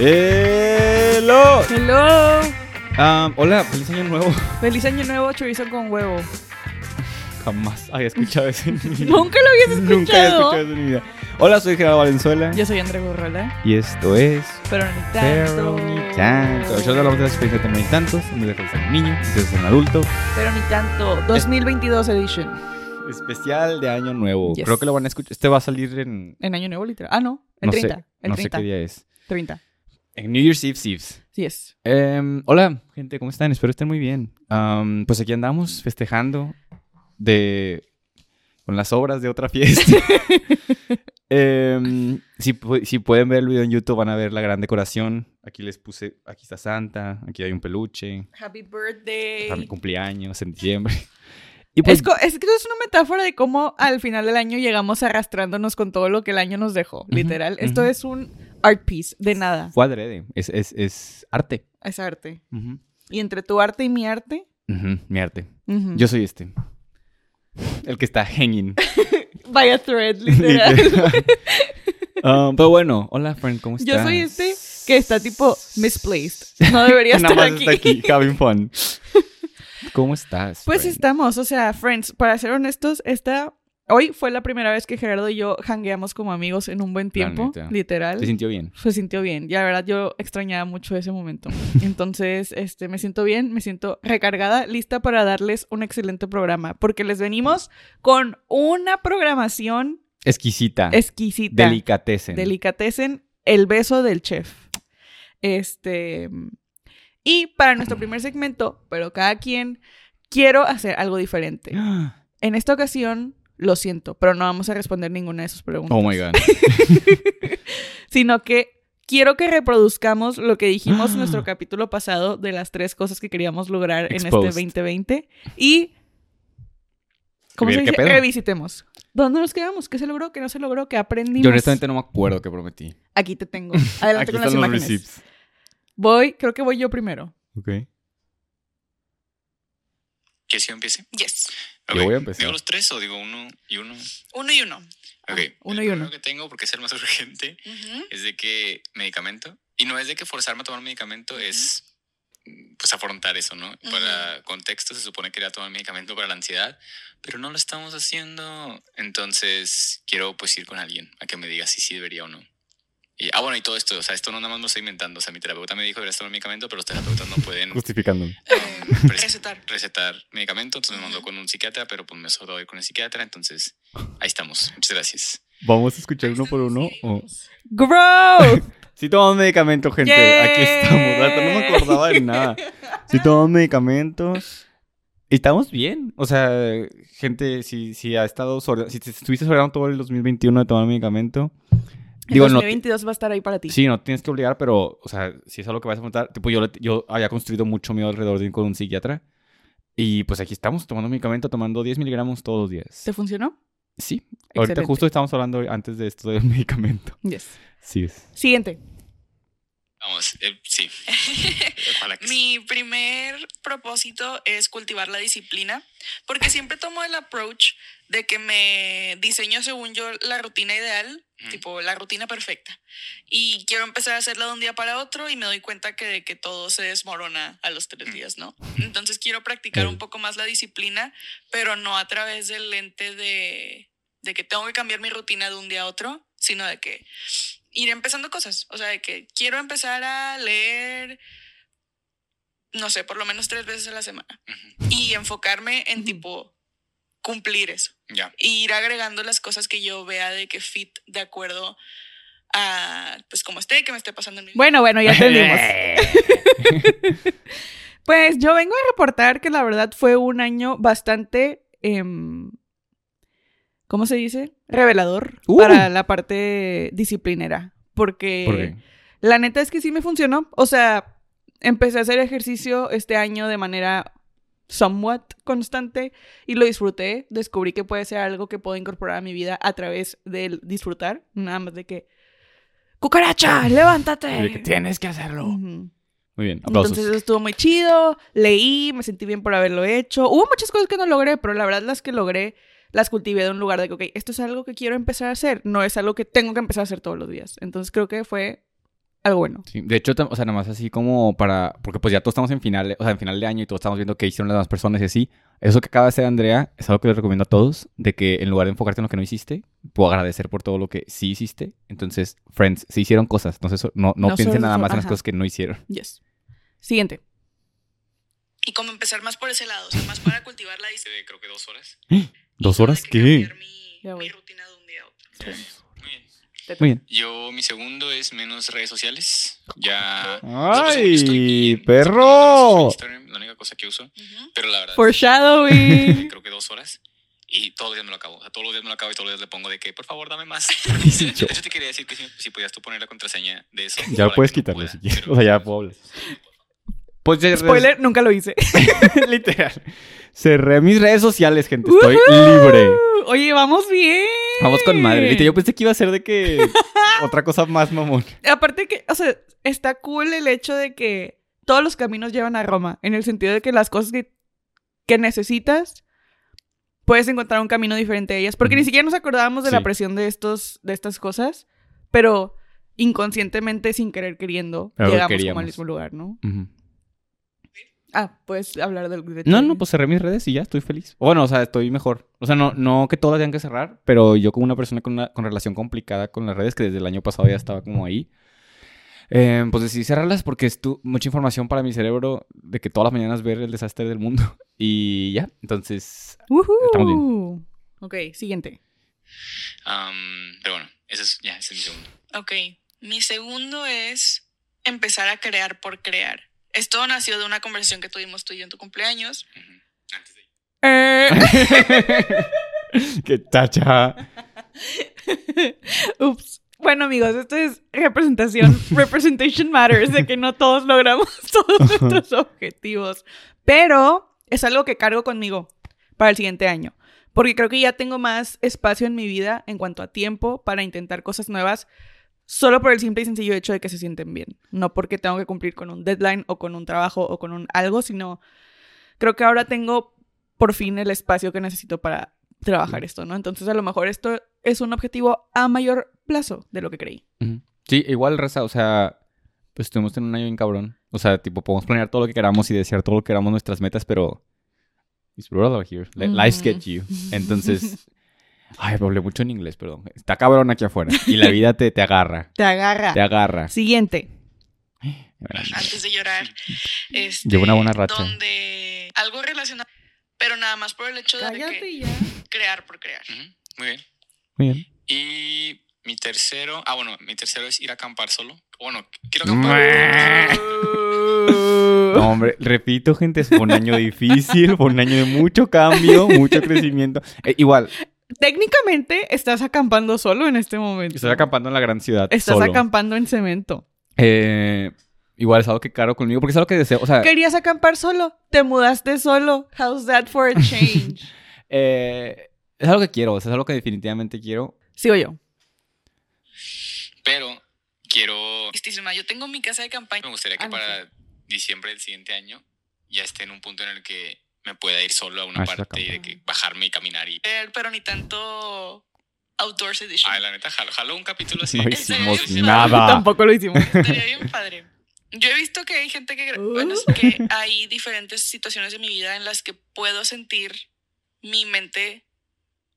Hello. Hello. Ah, hola, feliz año nuevo. Feliz año nuevo, chorizo con huevo. Jamás había escuchado eso en mi vida. Nunca lo habías escuchado. Nunca había escuchado eso en mi vida. Hola, soy Gerardo Valenzuela. Yo soy André Gorrola. Y esto es Pero ni tanto. Pero ni tanto. Yo hablamos de la experiencia de tener ni tantos, en vez de ser un niño, de ser un adulto. Pero ni tanto. 2022 edition. Especial de año nuevo. Yes. Creo que lo van a escuchar. Este va a salir en. En año nuevo, literal. Ah, no. El no 30. sé, el no 30. sé qué día es. 30. En New Year's Eve Eves. Sí es. Em, hola, gente, ¿cómo están? Espero estén muy bien. Am, pues aquí andamos festejando de con las obras de otra fiesta. Em, si, si pueden ver el video en YouTube van a ver la gran decoración. Aquí les puse, aquí está Santa, aquí hay un peluche, Happy birthday. para mi cumpleaños en diciembre. Y pues, Es, que es una metáfora de cómo al final del año llegamos arrastrándonos con todo lo que el año nos dejó, literal. Esto es un art piece de nada. fue adrede, es, es, es arte. Es arte. Y entre tu arte y mi arte. Mi arte. Yo soy este. El que está hanging. Vaya thread, literal. Um, pero bueno, hola, friend, ¿cómo estás? Yo soy este que está tipo misplaced. No debería Nada estar más aquí. está aquí, having fun. ¿Cómo estás? Pues friend? estamos, o sea, friends, para ser honestos, esta hoy fue la primera vez que Gerardo y yo hangueamos como amigos en un buen tiempo, literal. ¿Se sintió bien? Se sintió bien. Y la verdad yo extrañaba mucho ese momento. Entonces, este, me siento bien, me siento recargada, lista para darles un excelente programa, porque les venimos con una programación Exquisita. exquisita. Delicatessen. Delicatessen, el beso del chef. Este. Y para nuestro primer segmento, pero cada quien, quiero hacer algo diferente. En esta ocasión, lo siento, pero no vamos a responder ninguna de sus preguntas. oh my god. Sino que quiero que reproduzcamos lo que dijimos en nuestro capítulo pasado de las tres cosas que queríamos lograr en este 2020. Y. ¿Cómo se dice? pedo. Revisitemos. ¿Dónde nos quedamos? ¿Qué se logró? ¿Qué no se logró? ¿Qué aprendimos? Yo honestamente no me acuerdo qué prometí. Aquí te tengo. Adelante Aquí con las los imágenes. Voy, creo que voy yo primero. Ok. ¿Quieres que yo empiece? Yes. Yo Ok. voy a empezar. ¿Digo los tres o digo uno y uno? Uno y uno. Ok. uno el y primero uno. que tengo, porque es el más urgente, es de que medicamento. Y no es de que forzarme a tomar medicamento, es pues afrontar eso, ¿no? Para contexto se supone que era tomar medicamento para la ansiedad, pero no lo estamos haciendo. Entonces quiero pues ir con alguien a que me diga si sí debería o no. Y, ah, bueno, y todo esto, o sea, esto no nada más lo estoy inventando. O sea, mi terapeuta me dijo que deberías tomar medicamento, pero los terapeutas no pueden Justificándome. Eh, recetar. recetar medicamento, entonces me mandó con un psiquiatra, pero pues me sobró ir con el psiquiatra, entonces ahí estamos. Muchas gracias. ¿Vamos a escuchar uno por uno? o- ¡Growth! Sí tomamos medicamentos, gente. ¡Yay! Aquí estamos. Hasta no me acordaba de nada. Sí tomamos medicamentos. Y estamos bien. O sea, gente, si, si ha estado sobre... Si te estuviste sobreando todo el 2021 de tomar medicamento... El Digo, no, 2022 va a estar ahí para ti. Sí, no tienes que obligar, pero, o sea, si es algo que vas a afrontar, tipo, yo, yo había construido mucho miedo alrededor de ir con un psiquiatra. Y pues aquí estamos tomando medicamento, tomando 10 miligramos todos los días. ¿Te funcionó? Sí, ahorita Excelente. justo estábamos hablando antes de esto del medicamento. Yes. Sí es. Siguiente. Vamos, eh, sí. Ojalá que sí. Mi primer propósito es cultivar la disciplina, porque siempre tomo el approach de que me diseño según yo la rutina ideal, tipo la rutina perfecta, y quiero empezar a hacerla de un día para otro y me doy cuenta que, que todo se desmorona a los tres días, ¿no? Entonces quiero practicar un poco más la disciplina, pero no a través del lente de, de que tengo que cambiar mi rutina de un día a otro, sino de que ir empezando cosas. O sea, de que quiero empezar a leer, no sé, por lo menos tres veces a la semana. Y enfocarme en tipo cumplir eso. Ya. Y ir agregando las cosas que yo vea de que fit de acuerdo a, pues como esté, que me esté pasando en mi vida. Bueno, bueno, ya entendimos. pues yo vengo a reportar que la verdad fue un año bastante, em, ¿cómo se dice? Revelador Uh. para la parte disciplinera. Porque la neta es que sí me funcionó. O sea, empecé a hacer ejercicio este año de manera somewhat constante y lo disfruté. Descubrí que puede ser algo que puedo incorporar a mi vida a través del disfrutar. Nada más de que... ¡Cucaracha! ¡Levántate! Que tienes que hacerlo. Muy bien, aplausos. Entonces eso estuvo muy chido, leí, me sentí bien por haberlo hecho. Hubo muchas cosas que no logré, pero la verdad las que logré las cultivé de un lugar de que, ok, esto es algo que quiero empezar a hacer, no es algo que tengo que empezar a hacer todos los días. Entonces creo que fue algo bueno. Sí, de hecho, o sea, nada más así como para... Porque pues ya todos estamos en final, o sea, en final de año y todos estamos viendo qué hicieron las demás personas y así. Eso que acaba de hacer Andrea es algo que les recomiendo a todos, de que en lugar de enfocarte en lo que no hiciste, puedo agradecer por todo lo que sí hiciste. Entonces, friends, sí hicieron cosas, entonces no, no, No piensen nada más en las cosas que no hicieron. Yes. Siguiente. Y como empezar más por ese lado, o sea, más para cultivar la disciplina. Creo que dos horas. ¿Dos horas qué? Mi, Ya voy. mi rutina de un día a otro. Muy bien. Yo, mi segundo es menos redes sociales. Ya. ¡Ay, estoy perro! Instagram, la única cosa que uso. Ujú. Pero la verdad. Foreshadowing. creo que dos horas. Y todos los días me lo acabo. O sea, todos los días me lo acabo y todos los días le pongo de que, por favor, dame más. De hecho, te quería decir que si, si podías tú poner la contraseña de eso. Ya puedes no quitarlo pueda, si quieres. pero- O sea, ya puedo hablar. Pues ya- Spoiler, nunca lo hice. Literal. Cerré mis redes sociales, gente. Estoy libre. Oye, vamos bien. Vamos con madre. Yo pensé que iba a ser de que otra cosa más mamón. Aparte que, o sea, está cool el hecho de que todos los caminos llevan a Roma, en el sentido de que las cosas que, que necesitas, puedes encontrar un camino diferente a ellas, porque ni siquiera nos acordábamos de la presión de estos, de estas cosas, pero inconscientemente, sin querer queriendo, llegamos como al mismo lugar, ¿no? Ah, puedes hablar del de No, no, pues cerré mis redes y ya estoy feliz. Bueno, o sea, estoy mejor. O sea, no, no que todas tengan que cerrar, pero yo como una persona con una con relación complicada con las redes, que desde el año pasado ya estaba como ahí, eh, pues decidí cerrarlas porque es tu- mucha información para mi cerebro de que todas las mañanas ver el desastre del mundo. Y ya, entonces... Estamos Woohoo. Ok, siguiente. Pero bueno, ese es, ya, ese es mi segundo. Ok, mi segundo es empezar a crear por crear. Esto nació de una conversación que tuvimos tú y yo en tu cumpleaños. Ujú. Antes de Eh, ¡Qué tacha! Ups. Bueno, amigos, esto es representación. Representation matters, de que no todos logramos todos nuestros objetivos. Pero es algo que cargo conmigo para el siguiente año. Porque creo que ya tengo más espacio en mi vida en cuanto a tiempo para intentar cosas nuevas. Solo por el simple y sencillo hecho de que se sienten bien. No porque tengo que cumplir con un deadline o con un trabajo o con un algo, sino creo que ahora tengo por fin el espacio que necesito para trabajar esto, ¿no? Entonces a lo mejor esto es un objetivo a mayor plazo de lo que creí. Sí, igual, Reza, o sea, pues estuvimos en un año bien cabrón. O sea, tipo, podemos planear todo lo que queramos y desear todo lo que queramos nuestras metas, pero... It's brutal here. Li- Life Ujú. gets you. Entonces... Ay, hablé mucho en inglés, perdón. Está cabrón aquí afuera. Y la vida te, te agarra. Te agarra. Te agarra. Siguiente. antes de llorar. Este, Llevo una buena racha. Donde algo relacionado, pero nada más por el hecho de que ya. crear por crear. Muy bien. Muy bien. Y mi tercero, ah, bueno, mi tercero es ir a acampar solo. Bueno, quiero acampar. No, hombre, repito, gente, fue un año difícil, fue un año de mucho cambio, mucho crecimiento. Eh, igual, Técnicamente estás acampando solo en este momento. estoy acampando en la gran ciudad. Estás solo. acampando en cemento. Eh, igual es algo que caro conmigo, porque es algo que deseo. O sea, Querías acampar solo. Te mudaste solo. How's that for a change? eh, es algo que quiero, o sea, es algo que definitivamente quiero. Sigo yo. Pero quiero. Tristísima. Yo tengo mi casa de campaña. Me gustaría que Ah, para diciembre del siguiente año ya esté en un punto en el que me pueda ir solo a una Ah, parte y de que bajarme y caminar y. Pero ni tanto Outdoors Edition. Ay, la neta, jalo, jalo un capítulo así. No hicimos nada. Tampoco lo hicimos. Estaría bien padre. Yo he visto que hay gente que, bueno, es que hay diferentes situaciones de mi vida en las que puedo sentir mi mente,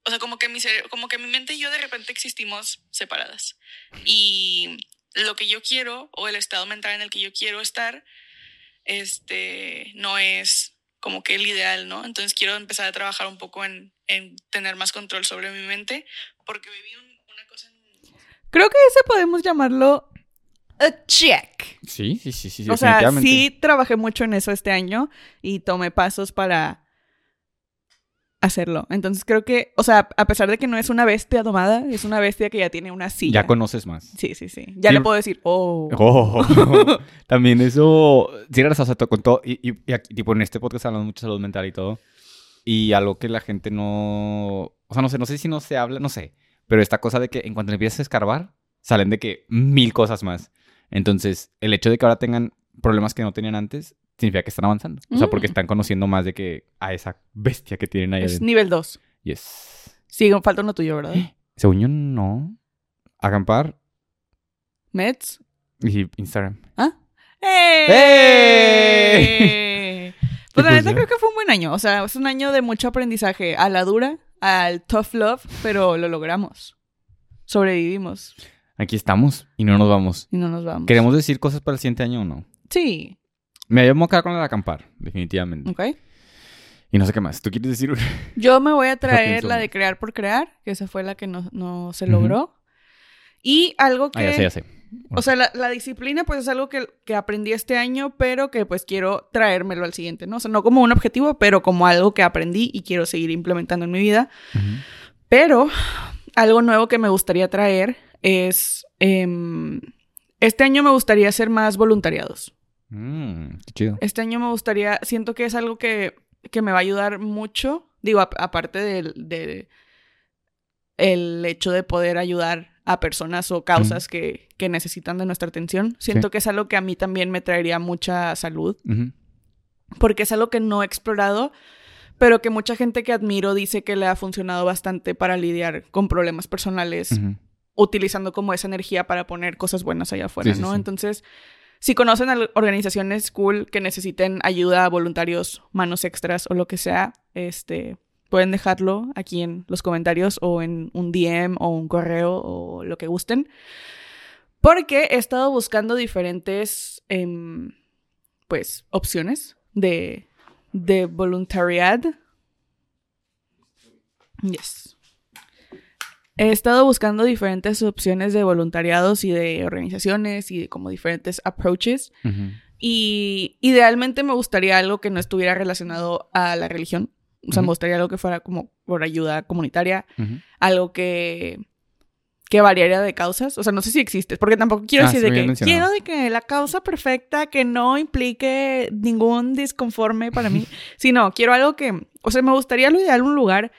o sea, como que mi como que mi mente y yo de repente existimos separadas. Y lo que yo quiero o el estado mental en el que yo quiero estar este no es como que el ideal, ¿no? Entonces quiero empezar a trabajar un poco en, en tener más control sobre mi mente porque viví un- una cosa en Creo que ese podemos llamarlo a check. Sí, sí, sí, sí, o sea, sí trabajé mucho en eso este año y tomé pasos para hacerlo. Entonces creo que, o sea, a pesar de que no es una bestia domada, es una bestia que ya tiene una silla. Ya conoces más. Sí, sí, sí. Ya Sí. le puedo decir, oh. Oh, también eso, sí, gracias, o sea, con todo, y, y- y aquí, tipo, en este podcast hablamos mucho de salud mental y todo, y algo que la gente no, o sea, no sé, no sé si no se habla, no sé, pero esta cosa de que en cuanto le empiezas a escarbar, salen de que mil cosas más. Entonces, el hecho de que ahora tengan problemas que no tenían antes, significa que están avanzando. O sea, porque Mm. están conociendo más de que a esa bestia que tienen ahí Es adentro. nivel 2. Yes. Sí, falta uno tuyo, ¿verdad? Según yo, no. Acampar Mets. y Instagram. ¿Ah? ¡Eh! ¡Eh! Pues la pues neta creo que fue un buen año. O sea, es un año de mucho aprendizaje. A la dura, al tough love, pero lo logramos. Sobrevivimos Aquí estamos y no nos vamos. y no nos vamos. ¿Queremos decir cosas para el siguiente año o no? Sí. Me voy a quedar con la de acampar, definitivamente. Ok. Y no sé qué más. ¿Tú quieres decir? Yo me voy a traer la de crear por crear, que esa fue la que no, no se logró. Y algo que... Ah, ya sé, ya sé. O sea, la, la disciplina pues es algo que, que aprendí este año, pero que pues quiero traérmelo al siguiente, ¿no? O sea, no como un objetivo, pero como algo que aprendí y quiero seguir implementando en mi vida. Pero algo nuevo que me gustaría traer es... em, este año me gustaría hacer más voluntariados. Mm, qué chido. Este año me gustaría, siento que es algo que, que me va a ayudar mucho, digo, a- aparte del de, el hecho de poder ayudar a personas o causas que, que necesitan de nuestra atención. Siento Sí. que es algo que a mí también me traería mucha salud, porque es algo que no he explorado, pero que mucha gente que admiro dice que le ha funcionado bastante para lidiar con problemas personales utilizando como esa energía para poner cosas buenas allá afuera, sí, ¿no? sí. Entonces, si conocen a organizaciones cool que necesiten ayuda, voluntarios, manos extras o lo que sea, este, pueden dejarlo aquí en los comentarios o en un DM o un correo o lo que gusten. Porque he estado buscando diferentes, em, pues, opciones de, de voluntariad. Yes. He estado buscando diferentes opciones de voluntariados y de organizaciones y de como diferentes approaches. Y idealmente me gustaría algo que no estuviera relacionado a la religión. O sea, me gustaría algo que fuera como por ayuda comunitaria, algo que, que variaría de causas. O sea, no sé si existe, porque tampoco quiero Ah, decir de que mencionado. quiero de que la causa perfecta que no implique ningún disconforme para mí, sino quiero algo que, o sea, me gustaría lo ideal un lugar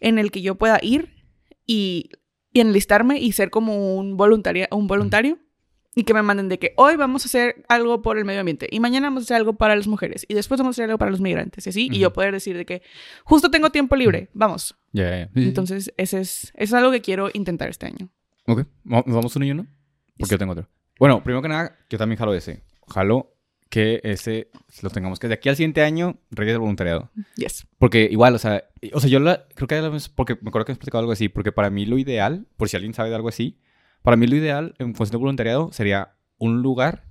en el que yo pueda ir y, y enlistarme y ser como un, voluntaria, un voluntario y que me manden de que hoy vamos a hacer algo por el medio ambiente y mañana vamos a hacer algo para las mujeres y después vamos a hacer algo para los migrantes y así, y yo poder decir de que justo tengo tiempo libre, vamos. Ya. Sí. Entonces, ese es, eso es algo que quiero intentar este año. Ok. ¿Nos vamos uno y uno? Porque yo tengo otro. Bueno, primero que nada, yo también jalo ese. Jalo que ese lo tengamos que de aquí al siguiente año, Reyes del Voluntariado. Yes. Porque igual, o sea, o sea, yo la, creo que porque me acuerdo que hemos platicado algo así, porque para mí lo ideal, por si alguien sabe de algo así, para mí lo ideal en función de voluntariado sería un lugar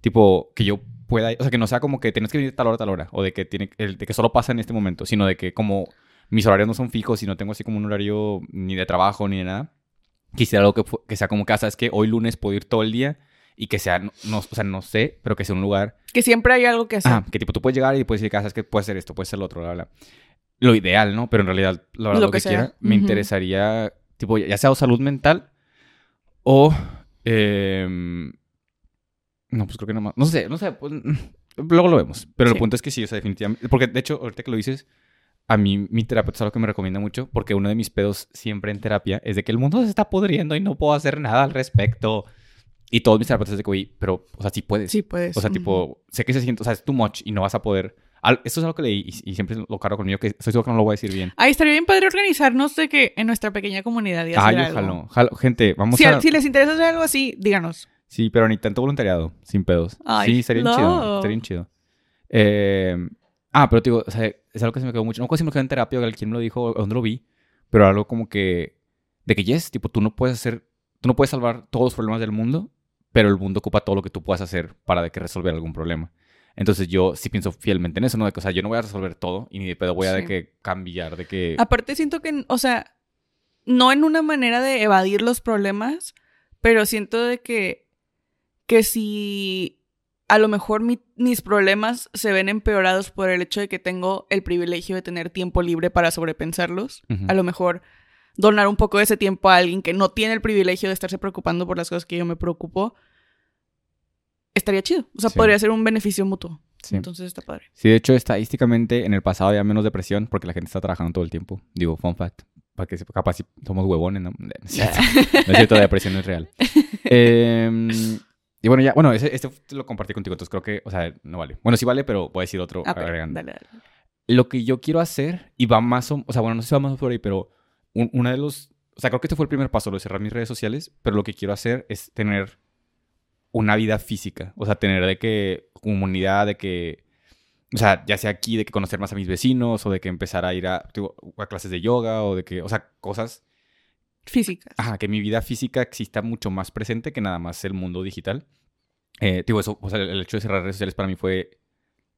tipo que yo pueda, o sea, que no sea como que tienes que venir tal hora, tal hora, o de que tiene el- de que solo pasa en este momento, sino de que como mis horarios no son fijos y no tengo así como un horario ni de trabajo ni de nada, quisiera algo que, que sea como casa, es que hoy lunes puedo ir todo el día y que sea, no, o sea, no sé, pero que sea un lugar Que siempre hay algo que hacer. Ah, que tipo tú puedes llegar y puedes decir, "Ah, sabes que puede ser esto, puede ser lo otro, bla, bla. Lo ideal, ¿no? Pero en realidad, la verdad, Lo lo, que que, quiera, me Ujú. interesaría, tipo, ya sea o salud mental o... em, no, pues creo que no más. No sé, no sé. pues, luego lo vemos. Pero Sí. el punto es que sí, o sea, definitivamente. Porque de hecho, ahorita que lo dices, a mí mi terapeuta es algo que me recomienda mucho. Porque uno de mis pedos siempre en terapia es de que el mundo se está pudriendo y no puedo hacer nada al respecto. Y todos mis terapeutas de que, "Oye, pero, o sea, sí puedes. Sí, puedes. O sea, tipo, sé que se siente, o sea, es too much y no vas a poder. Al- esto es algo que leí y, y siempre lo cargo conmigo, que estoy seguro que no lo voy a decir bien. Ay, estaría bien padre organizarnos de que en nuestra pequeña comunidad y Ah, hacer yo algo. jalo, jalo. Gente, vamos Si, a. si les interesa hacer algo así, díganos. Sí, pero ni tanto voluntariado, sin pedos. Ay, sí, estaría bien chido. Estaría bien chido. Eh, ah, pero te digo, o sea, es algo que se me quedó mucho. No sé si me quedó en terapia o alguien me lo dijo o dónde lo vi, pero algo como que. De que, yes, tipo, tú no puedes hacer. Tú no puedes salvar todos los problemas del mundo, pero el mundo ocupa todo lo que tú puedas hacer para de que resolver algún problema. Entonces yo sí pienso fielmente en eso, ¿no? De que, o sea, yo no voy a resolver todo y ni de pedo voy a de que cambiar, de que... Aparte siento que, o sea, no en una manera de evadir los problemas, pero siento de que, que si a lo mejor mi- mis problemas se ven empeorados por el hecho de que tengo el privilegio de tener tiempo libre para sobrepensarlos, a lo mejor donar un poco de ese tiempo a alguien que no tiene el privilegio de estarse preocupando por las cosas que yo me preocupo, estaría chido. O sea, Sí. podría ser un beneficio mutuo. Sí. Entonces está padre. Sí, de hecho, estadísticamente en el pasado había menos depresión porque la gente está trabajando todo el tiempo. Digo, fun fact. Para que sepa, capaz si somos huevones, ¿no? No es cierto, no es cierto, la depresión no es real. Em, y bueno, ya, bueno, ese- este lo compartí contigo, entonces creo que, o sea, no vale. Bueno, sí vale, pero voy a decir otro Ok, agregando. dale, dale. Lo que yo quiero hacer, y va más o, o sea, bueno, no sé si va más por ahí, pero un- una de los... O sea, creo que este fue el primer paso, lo de cerrar mis redes sociales, pero lo que quiero hacer es tener una vida física. O sea, tener de que comunidad, de que... O sea, ya sea aquí, de que conocer más a mis vecinos, o de que empezar a ir a, clases de yoga, o de que... O sea, cosas... Físicas. Ajá, que mi vida física exista mucho más presente que nada más el mundo digital. Eh, digo, eso, o sea, el, el hecho de cerrar redes sociales para mí fue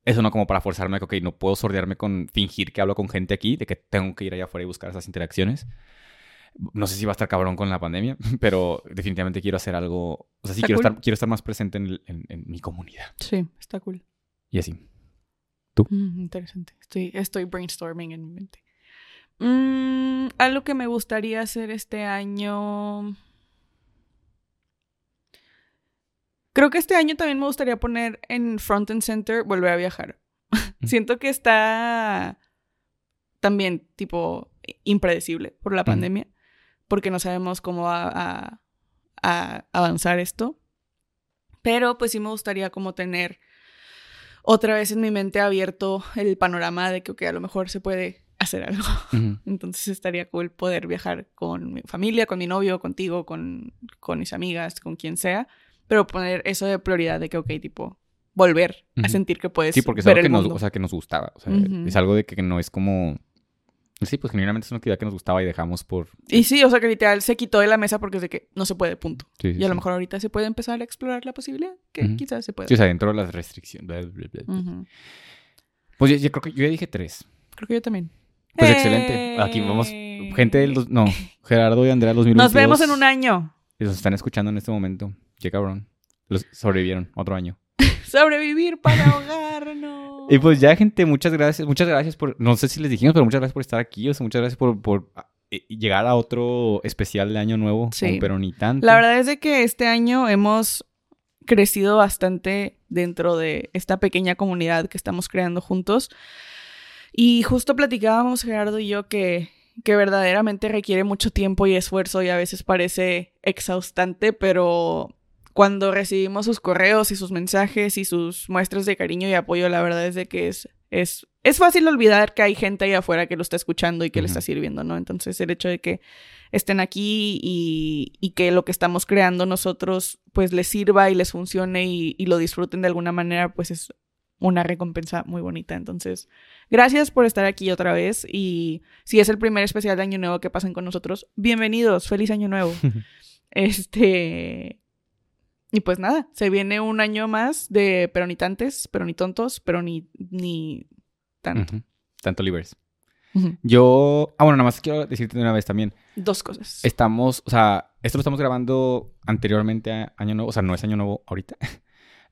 eso, no como para forzarme, que, ok, no puedo sordearme con fingir que hablo con gente aquí, de que tengo que ir allá afuera y buscar esas interacciones. No sé si va a estar cabrón con la pandemia, pero definitivamente quiero hacer algo, o sea, sí Está quiero, cool. estar, quiero estar más presente en, el- en- en mi comunidad. Sí, está cool. Y así. Mm, interesante. Estoy, estoy brainstorming en mi mente. Mm, algo que me gustaría hacer este año. Creo que este año también me gustaría poner en front and center volver a viajar. Siento que está también tipo impredecible por la pandemia, porque no sabemos cómo va a, a avanzar esto. Pero pues sí me gustaría como tener otra vez en mi mente abierto el panorama de que ok, a lo mejor se puede hacer algo. Entonces estaría cool poder viajar con mi familia, con mi novio, contigo, con, con mis amigas, con quien sea, pero poner eso de prioridad de que, ok, tipo, volver a sentir que puedes Sí, porque es ver algo que nos, o sea, que nos gustaba. O sea, es algo de que no es como... Sí, pues genuinamente es una actividad que nos gustaba y dejamos por... Y sí, o sea, que literal se quitó de la mesa porque es de que no se puede, punto. Sí, sí, Y a lo sí. mejor ahorita se puede empezar a explorar la posibilidad, que quizás se pueda. Sí, o sea, dentro de las restricciones. Pues yo, yo creo que yo ya dije tres. Creo que yo también. Pues excelente. Aquí vamos. ¡Eh! Gente del... No, Gerardo y Andrea 2022. Nos vemos en un año. Y Los están escuchando en este momento. Qué cabrón. Los sobrevivieron otro año. Sobrevivir para ahogarnos. Y pues ya, gente, muchas gracias. Muchas gracias por... No sé si les dijimos, pero muchas gracias por estar aquí. O sea, muchas gracias por, por eh, llegar a otro especial de Año Nuevo. Sí. con Pero ni tanto. La verdad es de que este año hemos crecido bastante dentro de esta pequeña comunidad que estamos creando juntos. Y justo platicábamos Gerardo y yo que, que verdaderamente requiere mucho tiempo y esfuerzo y a veces parece exhaustante, pero cuando recibimos sus correos y sus mensajes y sus muestras de cariño y apoyo, la verdad es de que es, es, es fácil olvidar que hay gente ahí afuera que lo está escuchando y que le Ujú. está sirviendo, ¿no? Entonces el hecho de que estén aquí y, y que lo que estamos creando nosotros pues les sirva y les funcione y, y lo disfruten de alguna manera, pues es una recompensa muy bonita. Entonces, gracias por estar aquí otra vez y si es el primer especial de Año Nuevo que pasen con nosotros, bienvenidos, feliz Año Nuevo. este... Y pues nada, se viene un año más de pero ni tantes, pero ni tontos, pero ni, ni tanto. Ujú. Tanto libres. Yo... Ah, bueno, nada más quiero decirte de una vez también. Dos cosas. Estamos, o sea, esto lo estamos grabando anteriormente a Año Nuevo, o sea, no es Año Nuevo ahorita.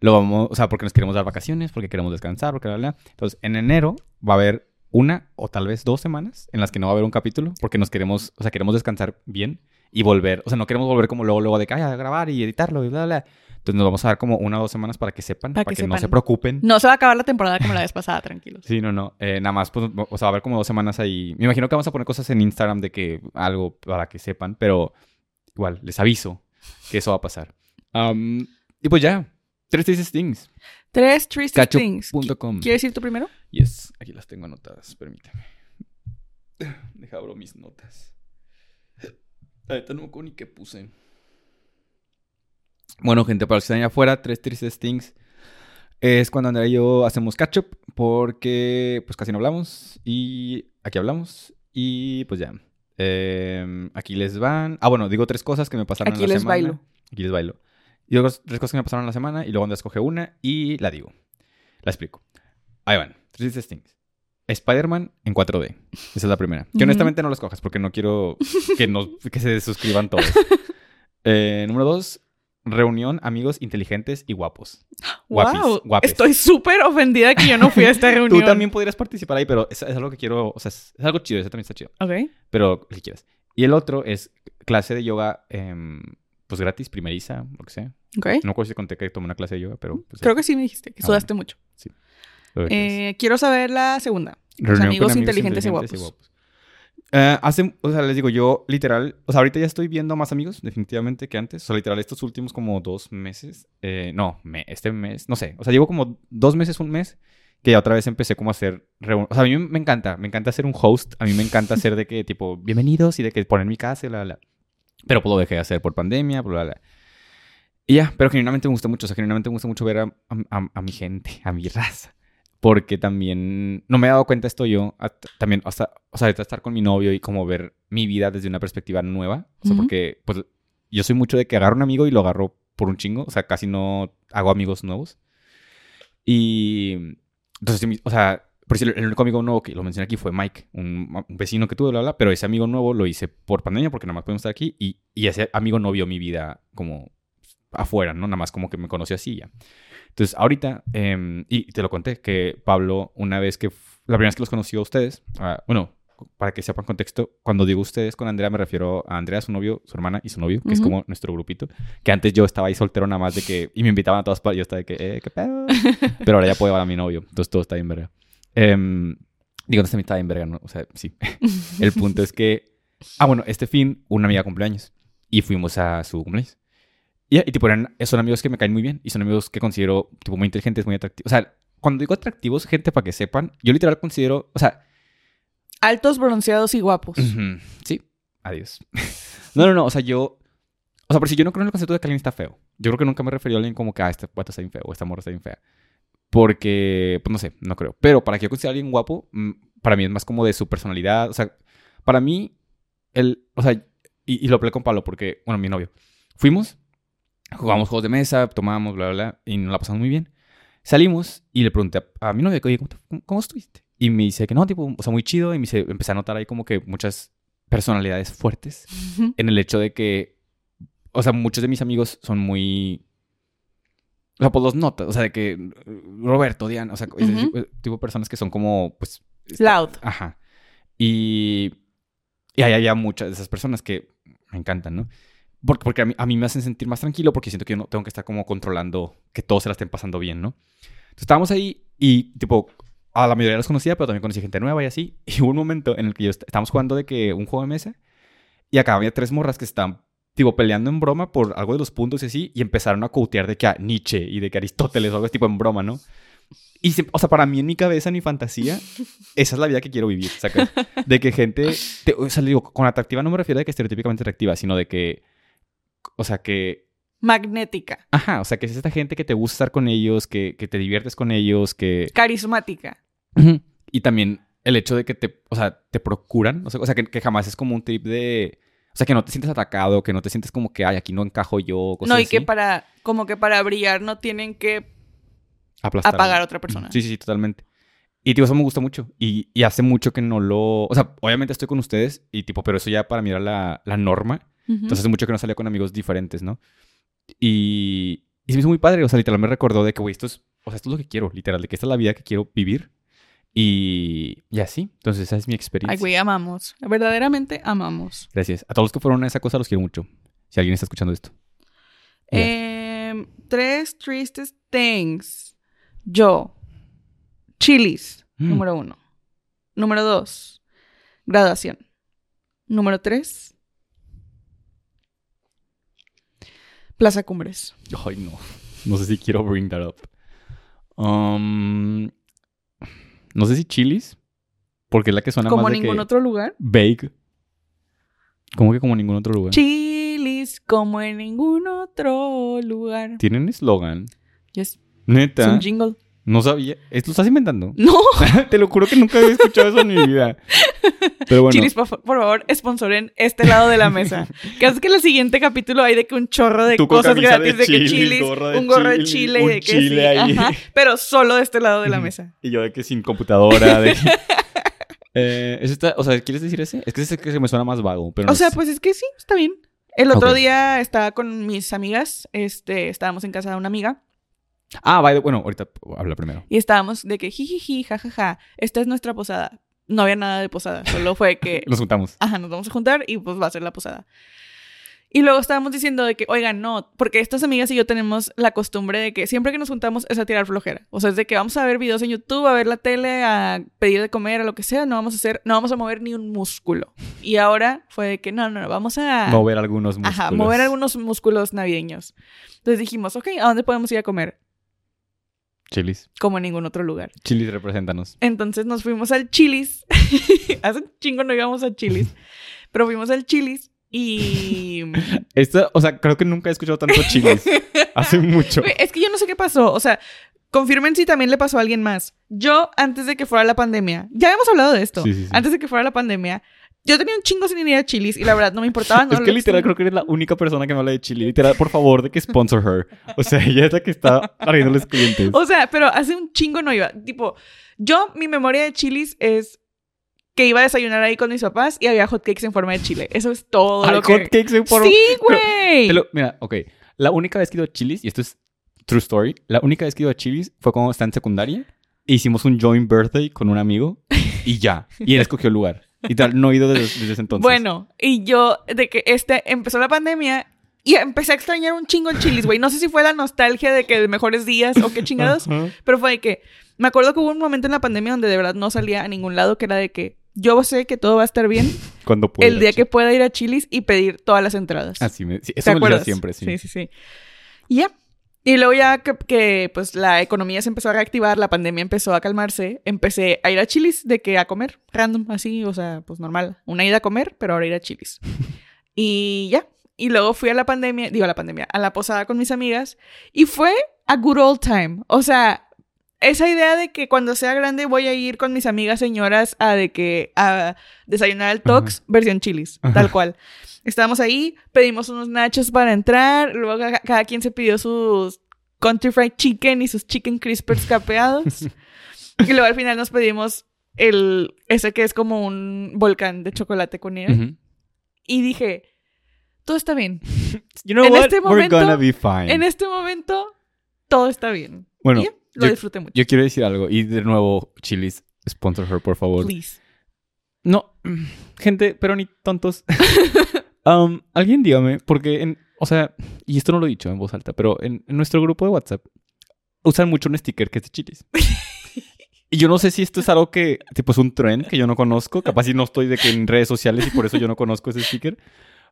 Lo vamos, o sea, porque nos queremos dar vacaciones, porque queremos descansar, porque bla. bla. Entonces, en enero va a haber una o tal vez dos semanas en las que no va a haber un capítulo, porque nos queremos, o sea, queremos descansar bien y volver, o sea, no queremos volver como luego, luego de que, "Ay, a grabar y editarlo y bla, bla, bla. Entonces, nos vamos a dar como una o dos semanas para que sepan, Para para, que que, no se preocupen. No se va a acabar la temporada como la vez pasada, tranquilos. Sí, no, no. Eh, nada más, pues, o sea, va a haber como dos semanas ahí. Me imagino que vamos a poner cosas en Instagram de que algo para que sepan, pero igual, les aviso que eso va a pasar. Y pues ya, tres tristes things. Tres tristes things. ¿Quieres ir tú primero? Yes, aquí las tengo anotadas, permítame. Deja abro mis notas. Ahorita no me acuerdo ni qué puse. Bueno, gente, para los que están allá afuera, tres tristes things es cuando Andrea y yo hacemos catch up porque pues casi no hablamos y aquí hablamos y pues ya. Em, aquí les van. Ah, bueno, digo tres cosas que me pasaron Aquí en la les semana. bailo. Aquí les bailo. Digo tres cosas que me pasaron en la semana y luego Andrea escoge una y la digo. La explico. Ahí van. Tres tristes things. Spider-Man en 4D. Esa es la primera. Que honestamente no la escojas porque no quiero que, nos, que se suscriban todos. Eh, número dos. Reunión, amigos inteligentes y guapos. Guapis, wow. guapes. Estoy súper ofendida que yo no fui a esta reunión. Tú también podrías participar ahí, pero es, es algo que quiero, o sea, es, es algo chido, eso también está chido. Ok. Pero si quieres. Y el otro es clase de yoga, em, pues gratis, primeriza, lo que sea. Ok. No acuerdo si conté que tomé una clase de yoga, pero... Pues, Creo que sí me dijiste que Ah, sudaste mucho. quieras. Eh, quiero saber la segunda. Los amigos, con inteligentes, y guapos. Eh, hace, o sea, les digo, yo literal, o sea, ahorita ya estoy viendo más amigos, definitivamente, que antes. O sea, literal, estos últimos como dos meses, eh, no, me, este mes, no sé, o sea, llevo como dos meses, un mes, que ya otra vez empecé como a hacer... reun- O sea, a mí me encanta, me encanta ser un host, a mí me encanta hacer de que tipo, bienvenidos y de que poner mi casa y bla, bla. Pero pues lo dejé de hacer por pandemia, bla, bla, bla. Y ya, pero genuinamente me gusta mucho, o sea, genuinamente me gusta mucho ver a, a- a- a mi gente, a mi raza. Porque también, no me he dado cuenta esto yo, también, hasta, o sea, ahorita estar con mi novio y como ver mi vida desde una perspectiva nueva. O sea, porque, pues, yo soy mucho de que agarro un amigo y lo agarro por un chingo. O sea, casi no hago amigos nuevos. Y, entonces, o sea, por decirlo, el único amigo nuevo que lo mencioné aquí fue Mike, un, un vecino que tuve, bla, bla, pero ese amigo nuevo lo hice por pandemia porque nada más podemos estar aquí y, y ese amigo no vio mi vida como afuera, ¿no? Nada más como que me conoció así ya. Entonces, ahorita, em, y te lo conté, que Pablo, una vez que, la primera vez que los conoció a ustedes, ah, bueno, para que sepan contexto, cuando digo ustedes con Andrea me refiero a Andrea, su novio, su hermana y su novio, que es Ujú. como nuestro grupito, que antes yo estaba ahí soltero nada más de que, y me invitaban a todas partes, yo estaba de que, eh, qué pedo, pero ahora ya puedo llevar a mi novio, entonces todo está bien verga. Em, digo, no está bien verga, ¿no? O sea, sí. El punto es que, ah, bueno, este fin, una amiga cumpleaños y fuimos a su cumpleaños. Y, y tipo, eran, son amigos que me caen muy bien y son amigos que considero, tipo, muy inteligentes, muy atractivos. O sea, cuando digo atractivos, gente, para que sepan, yo literal considero, o sea, Altos, bronceados y guapos. ujú, sí, adiós. no, no, no, o sea, yo, o sea, por si yo no creo en el concepto de que alguien está feo. Yo creo que nunca me referí a alguien como que, ah, este puesto está bien feo o esta morra está bien fea. Porque, pues no sé, no creo. Pero para que yo considere a alguien guapo, mm, para mí es más como de su personalidad. O sea, para mí, el, o sea, y, y lo hablé con Pablo porque, bueno, mi novio. Fuimos, jugamos juegos de mesa, tomamos, bla, bla, bla, y nos la pasamos muy bien. Salimos y le pregunté a, a mi novio, oye, ¿cómo, te- cómo- cómo estuviste? Y me dice que no, tipo, o sea, muy chido. Y me dice, empecé a notar ahí como que muchas personalidades fuertes en el hecho de que, o sea, muchos de mis amigos son muy... O sea, pues los notas, o sea, de que eh, Roberto, Diana, o sea, ese tipo, tipo de personas que son como, pues... Loud. Ajá. Y, y hay allá muchas de esas personas que me encantan, ¿no? Porque, porque a, mí, a mí me hacen sentir más tranquilo porque siento que yo no tengo que estar como controlando que todos se la estén pasando bien, ¿no? Entonces estábamos ahí y, tipo, a la mayoría los conocía, pero también conocí gente nueva y así. Y hubo un momento en el que yo est- estábamos jugando de que un juego de mesa y acá había tres morras que estaban, tipo, peleando en broma por algo de los puntos y así y empezaron a coutear de que a Nietzsche y de que Aristóteles o algo así, tipo en broma, ¿no? Y, se- o sea, para mí en mi cabeza, en mi fantasía, esa es la vida que quiero vivir, ¿sacas? De que gente, te- o sea, le digo, con atractiva no me refiero a que estereotípicamente atractiva, sino de que, o sea, que, Magnética. ajá, o sea, que es esta gente que te gusta estar con ellos, que, que te diviertes con ellos, que... Carismática. Y también el hecho de que te, o sea, te procuran, o sea, o sea, que, que jamás es como un trip de... O sea, que no te sientes atacado, que no te sientes como que, ay, aquí no encajo yo, cosas No, y así. que para, como que para brillar no tienen que Aplastar. apagar a otra persona. Sí, sí, sí, totalmente. Y, tipo, eso me gusta mucho. Y, y hace mucho que no lo... O sea, obviamente estoy con ustedes, y tipo, pero eso ya para mí era la, la norma. Entonces hace mucho que no salía con amigos diferentes, ¿no? Y, y se me hizo muy padre. O sea, literal me recordó de que, güey, esto es... O sea, esto es lo que quiero, literal. De que esta es la vida que quiero vivir. Y, y así. Entonces esa es mi experiencia. Ay, güey, amamos. Verdaderamente amamos. Gracias. A todos los que fueron a esa cosa los quiero mucho. Si alguien está escuchando esto. Em, tres tristes things. Yo. Chilis. Mm. Número uno. Número dos. Graduación. Número tres. Plaza Cumbres. Ay, no. No sé si quiero bring that up. Um, no sé si chilis. Porque es la que suena Como más de ningún que otro lugar. Bake. ¿Cómo que como ningún otro lugar? Chilis como en ningún otro lugar. Tienen eslogan. Yes. Es Neta. un jingle. No sabía. ¿Esto lo estás inventando? No. Te lo juro que nunca había escuchado eso en mi vida. Pero bueno. Chilis, por, fa- por favor, sponsoren este lado de la mesa. Que es que en el siguiente capítulo hay de que un chorro de cosas gratis de de, que Chilis, de un gorro de chile y un de que chile sí, ahí. ajá, pero solo de este lado de la mesa. Y yo de que sin computadora. De... eh, ¿eso está- o sea, ¿quieres decir ese? Es que ese que me suena más vago. Pero no O sea, pues es que sí, está bien. El otro día estaba con mis amigas, este, estábamos en casa de una amiga Ah, by the- bueno, ahorita habla primero. y estábamos de que jijiji, jajaja, esta es nuestra posada. No había nada de posada, solo fue que Nos juntamos. ajá, nos vamos a juntar y pues va a ser la posada. Y luego estábamos diciendo de que, oigan, no, porque estas amigas y yo tenemos la costumbre de que siempre que nos juntamos es a tirar flojera. O sea, es de que vamos a ver videos en YouTube, a ver la tele, a pedir de comer, a lo que sea, no vamos a hacer, no vamos a mover ni un músculo. Y ahora fue de que, no, no, no, vamos a... Mover algunos músculos. Ajá, mover algunos músculos navideños. Entonces dijimos, ok, ¿a dónde podemos ir a comer? Chilis. como en ningún otro lugar. Chilis, represéntanos. Entonces nos fuimos al Chilis. Hace un chingo no íbamos a Chilis. Pero fuimos al Chilis y... Esto, o sea, creo que nunca he escuchado tanto chilis. Hace mucho. Es que yo no sé qué pasó. O sea, confirmen si también le pasó a alguien más. Yo, antes de que fuera la pandemia, ya hemos hablado de esto. Sí, sí, sí. Antes de que fuera la pandemia, yo tenía un chingo sin ir a Chilis y la verdad no me importaba. No es que literal creo que eres la única persona que me habla de chili. Literal, por favor, de que sponsor her. O sea, ella es la que está arreglando los clientes. O sea, pero hace un chingo no iba. Tipo, yo, mi memoria de Chilis es que iba a desayunar ahí con mis papás y había hotcakes en forma de chile. Eso es todo Hay que... hotcakes en forma- Sí, Pero- güey. Mira, ok. La única vez que he ido a Chilis, y esto es true story, la única vez que he ido a Chilis fue cuando estaba en secundaria. e hicimos un joint birthday con un amigo y ya. Y él escogió el lugar. Y tal, no he ido desde, desde ese entonces. Bueno, y yo, de que este, empezó la pandemia y empecé a extrañar un chingo el chilis, güey. No sé si fue la nostalgia de que de mejores días o qué chingados, Ajá. pero fue de que, me acuerdo que hubo un momento en la pandemia donde de verdad no salía a ningún lado, que era de que yo sé que todo va a estar bien Cuando pueda. el día que pueda ir a chilis y pedir todas las entradas. Así me, sí, ¿Te eso me lo decía acuerdas? siempre, sí. Sí, sí, sí. Y ya. Y luego ya que, que, pues la economía se empezó a reactivar, la pandemia empezó a calmarse, empecé a ir a Chilis de que a comer, random, así, o sea, pues normal. Una ida a comer, pero ahora ir a Chilis. y ya. Y luego fui a la pandemia, digo a la pandemia, a la posada con mis amigas y fue a good old time. O sea, esa idea de que cuando sea grande voy a ir con mis amigas señoras a de que a desayunar al Tox versión Chilis, Ajá. tal cual. Estábamos ahí, pedimos unos nachos para entrar, luego ca- cada quien se pidió sus country fried chicken y sus chicken crispers capeados. y luego al final nos pedimos el ese que es como un volcán de chocolate con nieve. Y dije, todo está bien. You know En what? este We're momento- gonna be fine. En este momento, todo está bien. Bueno, Y lo yo- disfruté mucho. Yo quiero decir algo. Y de nuevo, Chilis, sponsor her, por favor. Please. No, gente, pero ni tontos. Um, alguien dígame, porque, en, o sea, y esto no lo he dicho en voz alta, pero en, en nuestro grupo de WhatsApp usan mucho un sticker que es de chilis. Y yo no sé si esto es algo que, tipo, es un trend que yo no conozco. Capaz si no estoy de que en redes sociales y por eso yo no conozco ese sticker.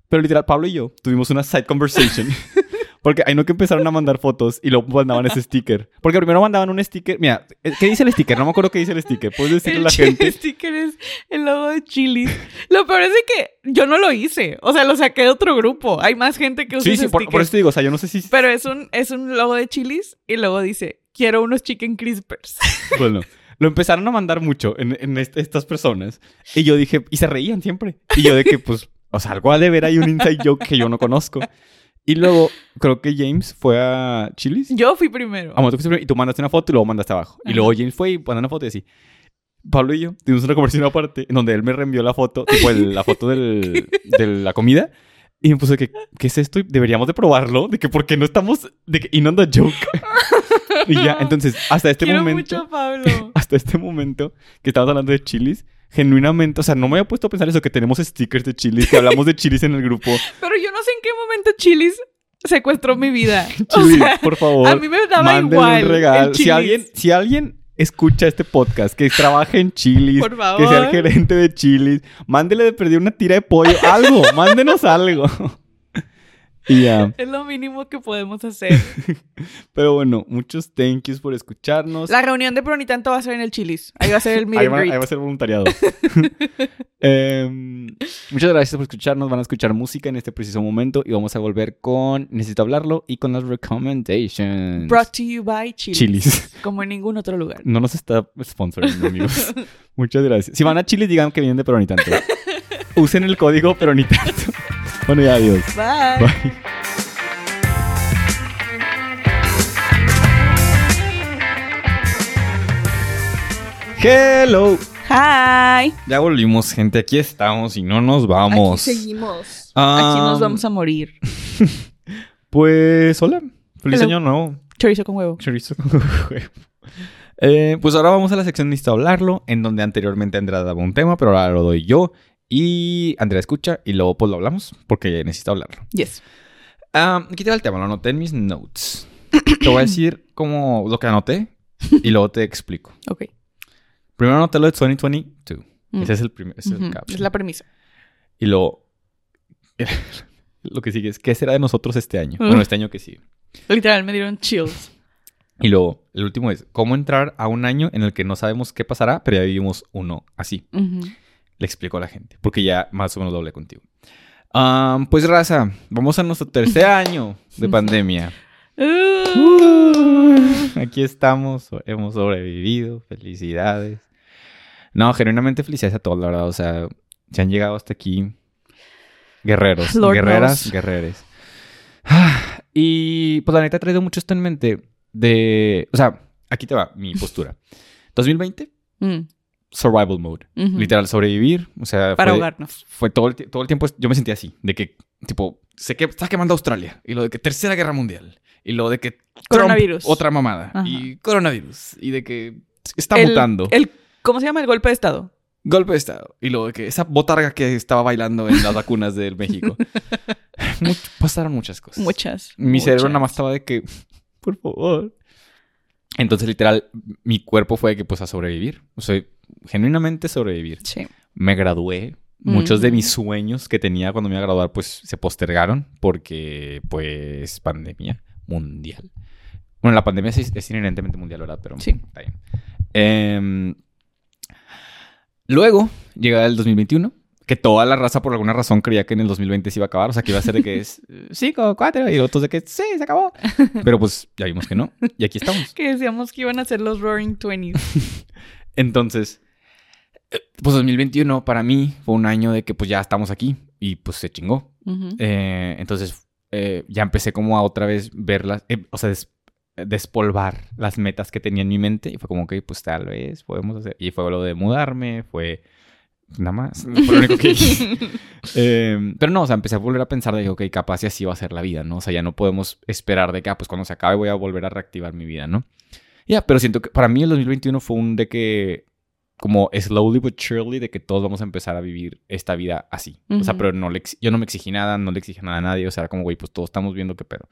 Pero literal, Pablo y yo tuvimos una side conversation. Porque hay no que empezaron a mandar fotos y luego mandaban ese sticker. Porque primero mandaban un sticker. Mira, ¿qué dice el sticker? No me acuerdo qué dice el sticker. ¿Puedes decirle a El la chi- gente? sticker es el logo de Chilis. Lo peor es de que yo no lo hice. O sea, lo saqué de otro grupo. Hay más gente que usa Sí, ese sí, por, por eso te digo, o sea, yo no sé si... Pero es un, es un logo de Chilis y luego dice, quiero unos chicken crispers. Bueno, lo empezaron a mandar mucho en, en est- estas personas. Y yo dije, y se reían siempre. Y yo de que, pues, o sea, algo ha de ver hay un inside joke que yo no conozco. Y luego, creo que James fue a Chili's. Yo fui primero. Ah, tú fuiste primero y tú mandaste una foto y luego mandaste abajo. Y luego James fue y mandó una foto y así. Pablo y yo tuvimos una conversación aparte en donde él me reenvió la foto, tipo el- la foto del- de la comida. Y me puso que, ¿qué es esto? Y Deberíamos de probarlo. De que, ¿por qué no estamos? De que, in on the joke. y ya, entonces, hasta este Quiero momento mucho Pablo. hasta este momento que estamos hablando de chilis, genuinamente, o sea, no me había puesto a pensar eso, que tenemos stickers de chilis, que hablamos de chilis en el grupo. Pero yo no sé en qué momento Chilis secuestró mi vida. O Chilis, sea, por favor, a mí me daba igual. un regalo. el Si alguien, si alguien escucha este podcast, que trabaje en chilis, Por que sea el gerente de chilis, mándele de perder una tira de pollo, algo, mándenos algo. Y ya, Es lo mínimo que podemos hacer. pero bueno, muchos thank yous por escucharnos. La reunión de Pronitanto va a ser en el Chilis. Ahí va a ser el meet Ahí va, ahí va a ser voluntariado. Em, muchas gracias por escucharnos. Van a escuchar música en este preciso momento y vamos a volver con Necesito hablarlo y con las recommendations. Brought to you by Chilis. Chilis. Como en ningún otro lugar. No nos está sponsoring, amigos. muchas gracias. Si van a Chilis, digan que vienen de Peronitanto. Usen el código Peronitanto. Bueno, ya adiós. Bye. Bye. Hello. Hi. Ya volvimos, gente. Aquí estamos y no nos vamos. Aquí seguimos. Aquí nos vamos a morir. Pues, hola. Feliz Hello. año nuevo. Chorizo con huevo. Chorizo con huevo. Eh, pues ahora vamos a la sección Necesito hablarlo, en donde anteriormente Andrea daba un tema, pero ahora lo doy yo. Y Andrea escucha y luego pues lo hablamos, porque necesito hablarlo. Yes. Ah, aquí te va el tema, lo anoté en mis notes. te voy a decir como lo que anoté y luego te explico. Ok. Primero anoté lo de 2022. Mm. Ese es el primer, ese es el. Es la premisa. Y luego, lo que sigue es, ¿qué será de nosotros este año? Mm. Bueno, este año que sigue. Literal, me dieron chills. Y luego, el último es, ¿cómo entrar a un año en el que no sabemos qué pasará, pero ya vivimos uno así? Ujú. Le explico a la gente, porque ya más o menos doble contigo. Am, pues raza, vamos a nuestro tercer año de pandemia. Uh. Aquí estamos, hemos sobrevivido, felicidades. No, genuinamente felicidades a todos, la verdad. O sea, se han llegado hasta aquí guerreros, Lord guerreras, knows. guerreres. Y pues la neta he traído mucho esto en mente de... O sea, aquí te va mi postura. 2020, Mm, survival mode. Literal, sobrevivir. O sea, Para fue, ahogarnos. fue todo el, todo el tiempo, yo me sentía así, de que, tipo, sé que está quemando Australia, y lo de que Tercera Guerra Mundial, y lo de que Trump, Coronavirus. otra mamada, Ajá. y coronavirus, y de que está El- mutando, El, ¿Cómo se llama? El golpe de Estado. golpe de Estado, y lo de que esa botarga que estaba bailando en las vacunas del México. Much- pasaron muchas cosas. Muchas. Mi cerebro nada más estaba de que, por favor. Entonces, literal, mi cuerpo fue de que, pues, a sobrevivir. O sea, genuinamente sobrevivir. Sí. me gradué. Muchos de mis sueños que tenía cuando me iba a graduar, pues se postergaron porque, pues, pandemia mundial. Bueno, la pandemia es inherentemente mundial, ¿verdad? Pero Sí. está bien. Em, luego llega el 2021, que toda la raza por alguna razón creía que en el 2020 se iba a acabar. O sea, que iba a ser de que es 5, 4 y otros de que sí, se acabó. Pero pues ya vimos que no. Y aquí estamos. Que decíamos que iban a ser los Roaring Twenties. Entonces, eh, pues 2021 para mí fue un año de que pues ya estamos aquí y pues se chingó. Eh, entonces eh, ya empecé como a otra vez verlas, eh, o sea, des- despolvar las metas que tenía en mi mente y fue como que pues tal vez podemos hacer. Y fue lo de mudarme, fue nada más, fue lo único que hice. Eh, pero no, o sea, empecé a volver a pensar de que, ok, capaz y así va a ser la vida, ¿no? O sea, ya no podemos esperar de que, ah, pues cuando se acabe voy a volver a reactivar mi vida, ¿no? Ya, pero siento que para mí el 2021 fue un de que, como slowly but surely, de que todos vamos a empezar a vivir esta vida así. O sea, pero no le yo no me exigí nada, no le exigí nada a nadie, o sea, era como, güey, pues todos estamos viendo qué pedo.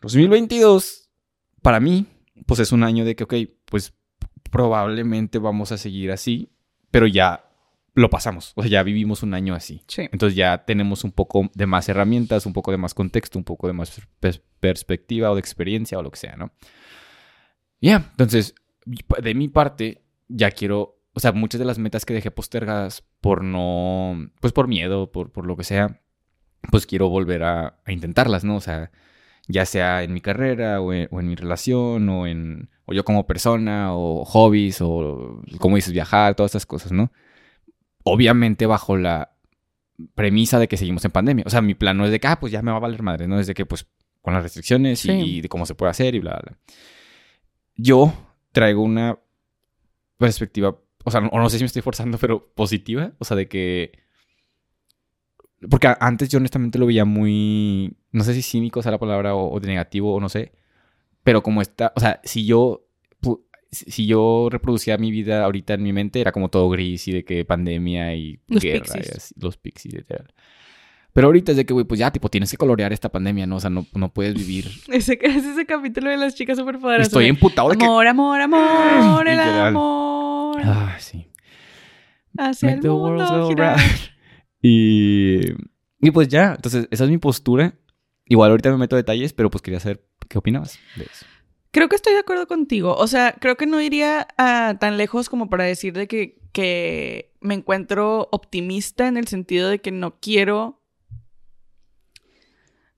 2022, para mí, pues es un año de que, ok, pues probablemente vamos a seguir así, pero ya lo pasamos, o sea, ya vivimos un año así. Sí. Entonces ya tenemos un poco de más herramientas, un poco de más contexto, un poco de más pers- perspectiva o de experiencia o lo que sea, ¿no? Ya, entonces, de mi parte, ya quiero, o sea, muchas de las metas que dejé postergadas por no, pues por miedo, por, por lo que sea, pues quiero volver a, a intentarlas, ¿no? O sea, ya sea en mi carrera o en, o en mi relación o en, o yo como persona o hobbies o, como dices, viajar, todas estas cosas, ¿no? Obviamente bajo la premisa de que seguimos en pandemia. O sea, mi plan no es de que, ah, pues ya me va a valer madre, ¿no? Es de que, pues, con las restricciones y, de cómo se puede hacer y bla, bla. Yo traigo una perspectiva, o sea, no, o no sé si me estoy forzando, pero positiva. O sea, de que... Porque antes yo honestamente lo veía muy... No sé si cínico sea la palabra o, o de negativo o no sé. Pero como está... O sea, si yo... Si yo reproducía mi vida ahorita en mi mente, era como todo gris y de que pandemia y Los guerra y pixies. así, los pixies, literal. Pero ahorita es de que, güey, pues ya, tipo, tienes que colorear esta pandemia, ¿no? O sea, no, no puedes vivir. Ese, es ese capítulo de las chicas superpoderosas. Estoy emputado de que. Amor, amor, amor, el amor. Ah, sí. Hace Make el mundo girar. Y, y pues ya, entonces esa es mi postura. Igual ahorita me meto detalles, pero pues quería saber qué opinabas de eso. Creo que estoy de acuerdo contigo. O sea, creo que no iría a tan lejos como para decir de que, que me encuentro optimista en el sentido de que no quiero.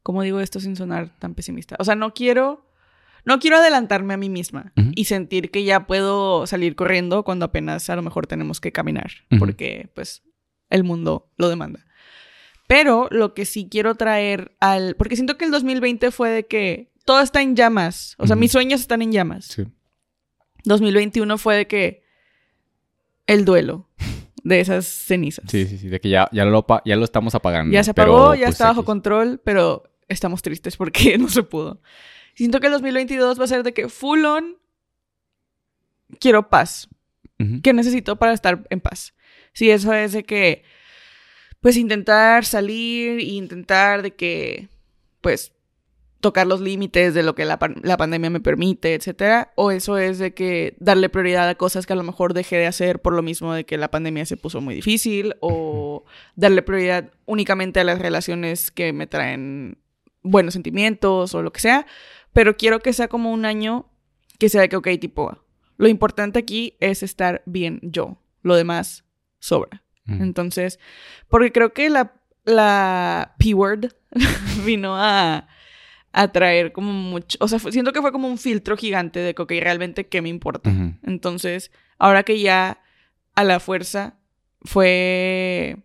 ¿Cómo digo esto sin sonar tan pesimista? O sea, no quiero. No quiero adelantarme a mí misma y sentir que ya puedo salir corriendo cuando apenas a lo mejor tenemos que caminar, porque pues el mundo lo demanda. Pero lo que sí quiero traer al... Porque siento que el 2020 fue de que todo está en llamas. O sea, mis sueños están en llamas. Sí. 2021 fue de que el duelo de esas cenizas. Sí, sí, sí. De que ya, ya, lo, ya lo estamos apagando. Ya se pero, apagó, ya pues, está bajo control, pero estamos tristes porque no se pudo. Siento que el 2022 va a ser de que full on quiero paz. Ujú. ¿Qué necesito para estar en paz? Si eso es de que, pues intentar salir e intentar de que, pues, tocar los límites de lo que la, la pandemia me permite, etcétera. O eso es de que darle prioridad a cosas que a lo mejor dejé de hacer por lo mismo de que la pandemia se puso muy difícil. O darle prioridad únicamente a las relaciones que me traen buenos sentimientos o lo que sea. pero quiero que sea como un año que sea de que, ok, tipo, lo importante aquí es estar bien yo, lo demás sobra. Mm. Entonces, porque creo que la, la P-word vino a, a traer como mucho, o sea, siento que fue como un filtro gigante de que, ok, realmente, ¿qué me importa? Entonces, ahora que ya a la fuerza fue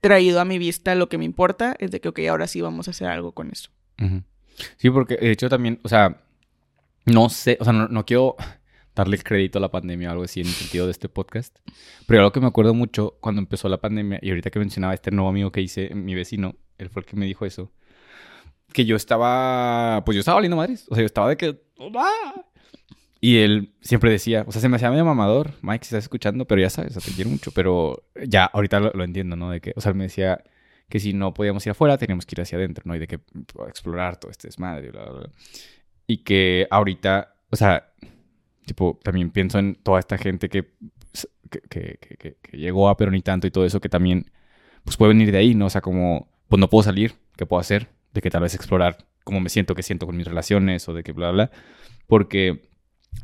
traído a mi vista lo que me importa, es de que, ok, ahora sí vamos a hacer algo con eso. Sí, porque de hecho también, o sea, no sé, o sea, no, no quiero darle el crédito a la pandemia o algo así en el sentido de este podcast, pero algo que me acuerdo mucho cuando empezó la pandemia y ahorita que mencionaba este nuevo amigo que hice, mi vecino, él fue el que me dijo eso, que yo estaba, pues yo estaba valiendo madres, o sea, yo estaba de que... ¡ah! Y él siempre decía, o sea, se me hacía medio mamador, Mike, si estás escuchando, pero ya sabes, o sea, te quiero mucho, pero ya ahorita lo, lo entiendo, ¿no? De que, o sea, me decía que si no podíamos ir afuera, teníamos que ir hacia adentro, ¿no? Y de que pues, explorar todo este desmadre, bla, bla, bla. Y que ahorita, o sea, tipo, también pienso en toda esta gente que, que, que- que- que llegó a pero ni tanto y todo eso, que también, pues puede venir de ahí, ¿no? O sea, como, pues no puedo salir, ¿qué puedo hacer? De que tal vez explorar cómo me siento, qué siento con mis relaciones o de que bla, bla. Porque,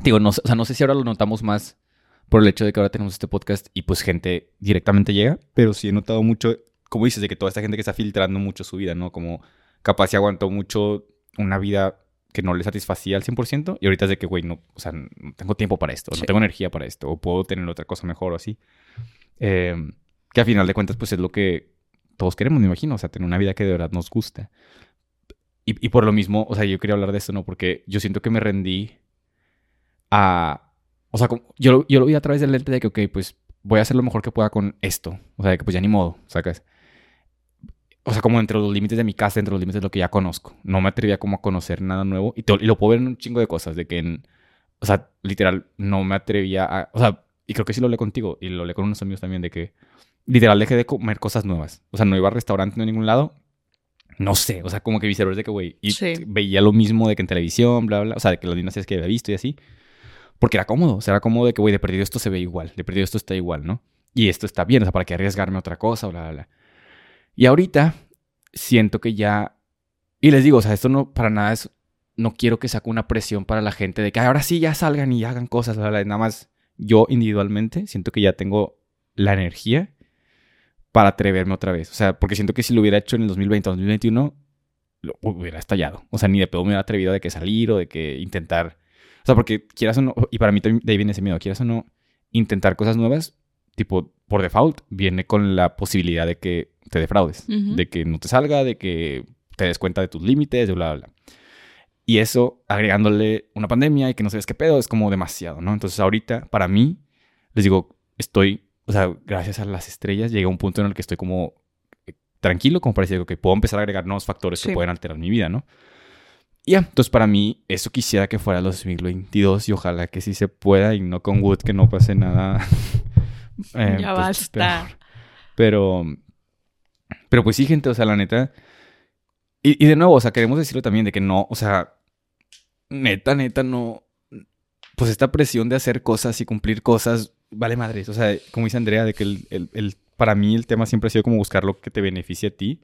digo, no, o sea, no sé si ahora lo notamos más por el hecho de que ahora tenemos este podcast y pues gente directamente llega, pero sí he notado mucho, como dices, de que toda esta gente que está filtrando mucho su vida, ¿no? Como capaz se aguantó mucho una vida que no le satisfacía al 100% y ahorita es de que, güey, no, o sea, no tengo tiempo para esto, Sí. no tengo energía para esto, o puedo tener otra cosa mejor o así. Eh, que a final de cuentas, pues es lo que todos queremos, me imagino, o sea, tener una vida que de verdad nos gusta. Y, por lo mismo, o sea, yo quería hablar de esto, ¿no? Porque yo siento que me rendí a... O sea, yo, yo lo vi a través del lente de que, ok, pues voy a hacer lo mejor que pueda con esto. O sea, de que pues ya ni modo, sacas. O sea, como entre los límites de mi casa, entre los límites de lo que ya conozco. No me atrevía como a conocer nada nuevo. Y, te- lo puedo ver en un chingo de cosas, de que en... O sea, literal, no me atrevía a... O sea, y creo que sí lo hablé contigo y lo hablé con unos amigos también, de que literal dejé de comer cosas nuevas. O sea, no iba a restaurante no a ningún lado. No sé, o sea, como que mi cerebro es de que, güey, y Sí. veía lo mismo de que en televisión, bla, bla, o sea, de que las mismas series que había visto y así. Porque era cómodo, o sea, era cómodo de que, güey, de perdido esto se ve igual, de perdido esto está igual, ¿no? Y esto está bien, o sea, para qué arriesgarme a otra cosa, bla, bla, bla. Y ahorita siento que ya... Y les digo, o sea, esto no, para nada es... No quiero que saque una presión para la gente de que ahora sí ya salgan y hagan cosas, bla, bla, bla. Nada más yo individualmente siento que ya tengo la energía para atreverme otra vez. O sea, porque siento que si lo hubiera hecho en el 2020 o 2021, lo hubiera estallado. O sea, ni de pedo me hubiera atrevido de que salir o de que intentar. O sea, porque quieras o no, y para mí de ahí viene ese miedo, quieras o no, intentar cosas nuevas, tipo, por default, viene con la posibilidad de que te defraudes, de que no te salga, de que te des cuenta de tus límites, de bla, bla, bla. Y eso, agregándole una pandemia y que no sabes qué pedo, es como demasiado, ¿no? Entonces, ahorita, para mí, les digo, estoy, o sea, gracias a las estrellas, llegué a un punto en el que estoy como eh, tranquilo, como para decir que puedo empezar a agregar nuevos factores Sí. que pueden alterar mi vida, ¿no? Y ya, entonces para mí, eso quisiera que fuera los 2022 y ojalá que sí se pueda y no con Wood que no pase nada. eh, ya pues, basta. peor. Pero, pero pues sí, gente, o sea, la neta. Y, y de nuevo, o sea, queremos decirlo también de que no, o sea, neta, neta, no. Pues esta presión de hacer cosas y cumplir cosas, vale madres. O sea, como dice Andrea, de que el, el- el- para mí el tema siempre ha sido como buscar lo que te beneficie a ti.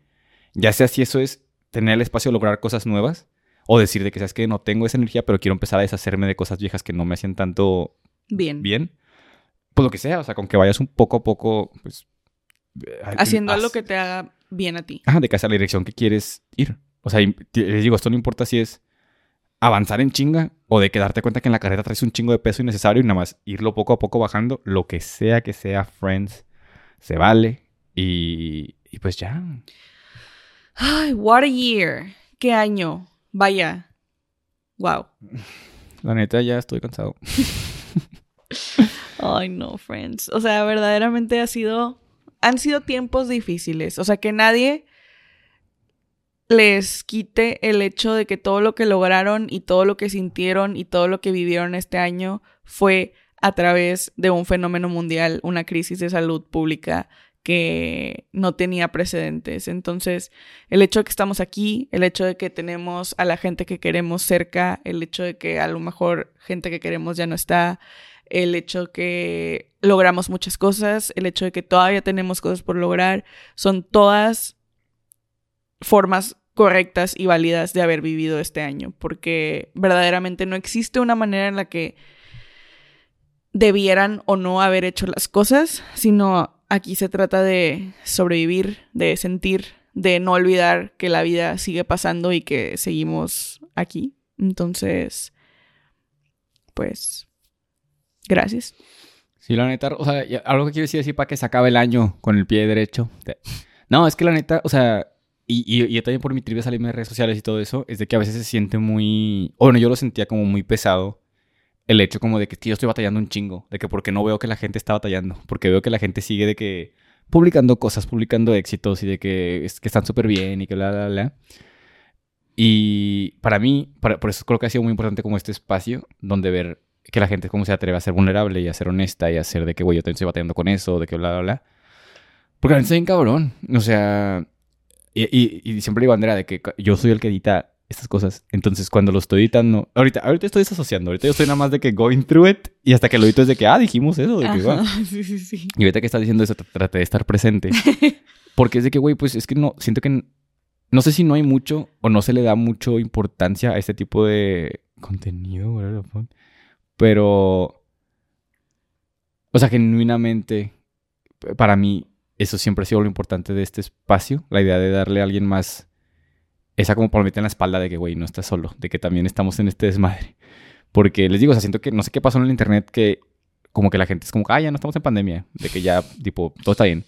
Ya sea si eso es tener el espacio de lograr cosas nuevas o decir de que, sabes que no tengo esa energía, pero quiero empezar a deshacerme de cosas viejas que no me hacían tanto Bien. bien. Pues lo que sea, o sea, con que vayas un poco a poco, pues... eh, Haciendo haz- algo que te haga bien a ti. Ajá, de que hacia la dirección que quieres ir. O sea, les digo, esto no importa si es avanzar en chinga o de que darte cuenta que en la carrera traes un chingo de peso innecesario y nada más irlo poco a poco bajando, lo que sea que sea, friends, se vale. Y, y pues ya. Ay, what a year. Qué año. Vaya. Wow. La neta, ya estoy cansado. Ay, no, friends. O sea, verdaderamente ha sido. Han sido tiempos difíciles. O sea, que nadie les quite el hecho de que todo lo que lograron y todo lo que sintieron y todo lo que vivieron este año fue a través de un fenómeno mundial, una crisis de salud pública que no tenía precedentes. Entonces, el hecho de que estamos aquí, el hecho de que tenemos a la gente que queremos cerca, el hecho de que a lo mejor gente que queremos ya no está, el hecho que logramos muchas cosas, el hecho de que todavía tenemos cosas por lograr, son todas formas correctas y válidas de haber vivido este año, porque verdaderamente no existe una manera en la que debieran o no haber hecho las cosas, sino aquí se trata de sobrevivir, de sentir, de no olvidar que la vida sigue pasando y que seguimos aquí. Entonces, pues, gracias. Sí, la neta, o sea, algo que quiero decir así para que se acabe el año con el pie derecho. No, es que la neta, o sea, y, y, yo también por mi trivia salirme de redes sociales y todo eso, es de que a veces se siente muy... Bueno, yo lo sentía como muy pesado el hecho como de que yo estoy batallando un chingo, de que porque no veo que la gente está batallando, porque veo que la gente sigue de que publicando cosas, publicando éxitos y de que, que están súper bien y que bla, bla, bla. Y para mí, por eso creo que ha sido muy importante como este espacio donde ver que la gente como se atreve a ser vulnerable y a ser honesta y a ser de que, güey, yo también estoy batallando con eso, de que bla, bla, bla. Porque la gente está bien cabrón. O sea, y, y, siempre digo, bandera de que yo soy el que edita estas cosas. Entonces, cuando lo estoy editando, ahorita, ahorita estoy desasociando. Ahorita yo estoy nada más de que going through it y hasta que lo edito es de que, ah, dijimos eso. De que, sí, sí, sí. Y ahorita que estás diciendo eso, traté de estar presente. Porque es de que, güey, pues es que no, siento que no sé si no hay mucho o no se le da mucho importancia a este tipo de contenido, pero, o sea, genuinamente, para mí, eso siempre ha sido lo importante de este espacio, la idea de darle a alguien más esa como palomita en la espalda de que, güey, no estás solo, de que también estamos en este desmadre. Porque les digo, o sea, siento que no sé qué pasó en el internet que como que la gente es como, ah, ya no estamos en pandemia, de que ya, tipo, todo está bien.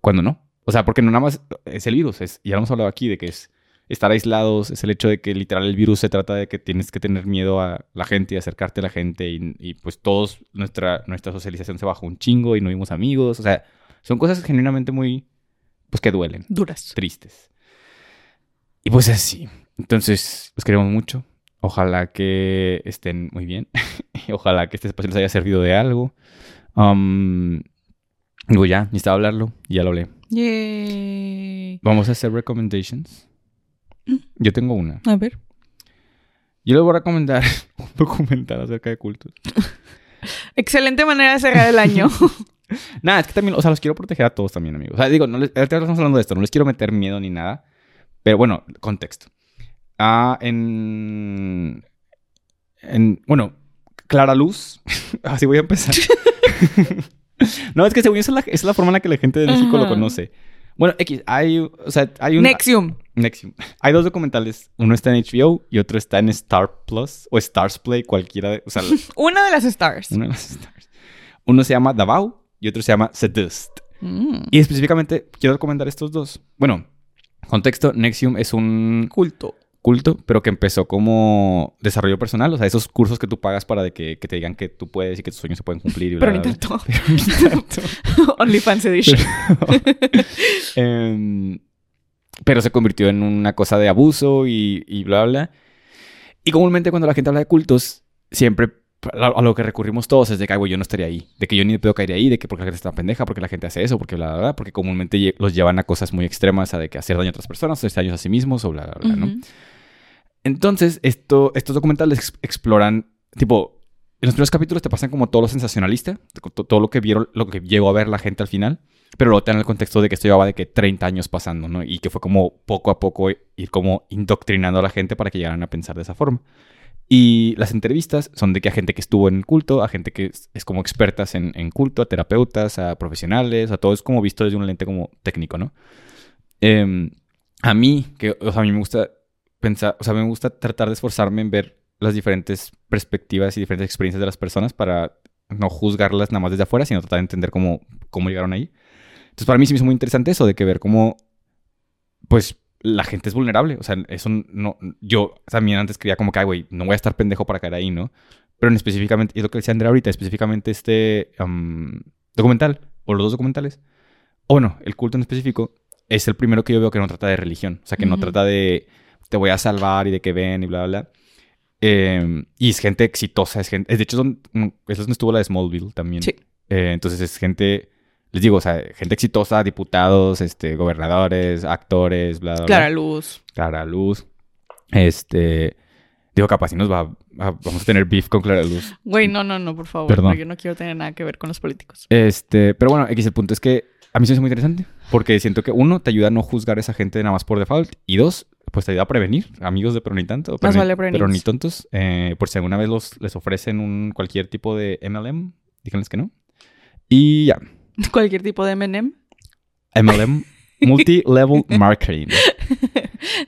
Cuando no. O sea, porque no nada más es el virus, es, ya lo hemos hablado aquí, de que es estar aislados, es el hecho de que literal el virus se trata de que tienes que tener miedo a la gente y acercarte a la gente y, y pues todos, nuestra, nuestra socialización se bajó un chingo y no vimos amigos, o sea, son cosas genuinamente muy, pues que duelen. Duras. Tristes. Y pues así. Entonces, los queremos mucho. Ojalá que estén muy bien. Ojalá que este espacio les haya servido de algo. Um, digo, ya, necesitaba hablarlo y ya lo hablé. Yay. Vamos a hacer recommendations. Mm. Yo tengo una. A ver. Yo les voy a recomendar un documental acerca de cultos. Excelente manera de cerrar el año. nada, es que también, o sea, los quiero proteger a todos también, amigos. O sea, digo, no les, estamos hablando de esto, no les quiero meter miedo ni nada. Pero bueno, contexto. Ah, en, en. Bueno, Clara Luz. Así voy a empezar. no, es que según eso es la, es la forma en la que la gente de México lo conoce. Bueno, X, hay, o sea, hay un... Nexium. Nexium. Hay dos documentales. Uno está en HBO y otro está en Star Plus o Stars Play, cualquiera de... O sea, una de las Stars. Una de las Stars. Uno se llama Davao y otro se llama Seduced. Mm. Y específicamente quiero recomendar estos dos. Bueno, Contexto, Nexium es un culto. Culto, pero que empezó como desarrollo personal, o sea, esos cursos que tú pagas para de que, te digan que tú puedes y que tus sueños se pueden cumplir. Y pero ni tanto. OnlyFans Edition. Em, pero se convirtió en una cosa de abuso y, y bla, bla. Y comúnmente cuando la gente habla de cultos, siempre a lo que recurrimos todos es de que, güey, yo no estaría ahí. De que yo ni puedo caer ahí, de que porque la gente está pendeja, porque la gente hace eso, porque bla, bla, bla. Porque comúnmente los llevan a cosas muy extremas, a de que hacer daño a otras personas, hacer daño a sí mismos, o bla, bla, bla, ¿no? Entonces, esto, estos documentales exploran, tipo, en los primeros capítulos te pasan como todo lo sensacionalista, todo lo que vieron, lo que llegó a ver la gente al final, pero luego te dan el contexto de que esto llevaba de que 30 años pasando, ¿no? Y que fue como poco a poco ir como indoctrinando a la gente para que llegaran a pensar de esa forma. Y las entrevistas son de que a gente que estuvo en el culto, a gente que es, como expertas en, culto, a terapeutas, a profesionales, a todo es como visto desde un lente como técnico, ¿no? Em, a mí, que, o sea, a mí me gusta pensar, o sea, me gusta tratar de esforzarme en ver las diferentes perspectivas y diferentes experiencias de las personas para no juzgarlas nada más desde afuera, sino tratar de entender cómo, cómo llegaron ahí. Entonces, para mí sí me hizo muy interesante eso, de que ver cómo, pues, la gente es vulnerable. O sea, eso no. Yo también antes creía como que, ay, güey, no voy a estar pendejo para caer ahí, ¿no? Pero en específicamente, y es lo que decía Andrea ahorita, específicamente este documental, o los dos documentales, o bueno, el culto en específico, es el primero que yo veo que no trata de religión. O sea, que no trata de te voy a salvar y de que ven y bla, bla, bla. Em, y es gente exitosa, es gente. De hecho, es donde estuvo la de Smallville también. Sí. Eh, entonces es gente les digo, o sea, gente exitosa, diputados, este, gobernadores, actores, bla, bla, Clara Luz. Clara Luz. Este, digo, capaz si nos va, vamos a tener beef con Clara Luz. Güey, no, no, no, por favor, Perdón. yo no quiero tener nada que ver con los políticos. Este, pero bueno, X, el punto es que a mí se me hace muy interesante. Porque siento que uno, te ayuda a no juzgar a esa gente nada más por default. Y dos, pues te ayuda a prevenir. Amigos de pero ni tanto. Más pero ni- vale prevenir. Pero ni tontos. eh, por si alguna vez los, les ofrecen un cualquier tipo de MLM, díganles que no. Y ya. Cualquier tipo de M&M. MLM, Multi-Level Marketing.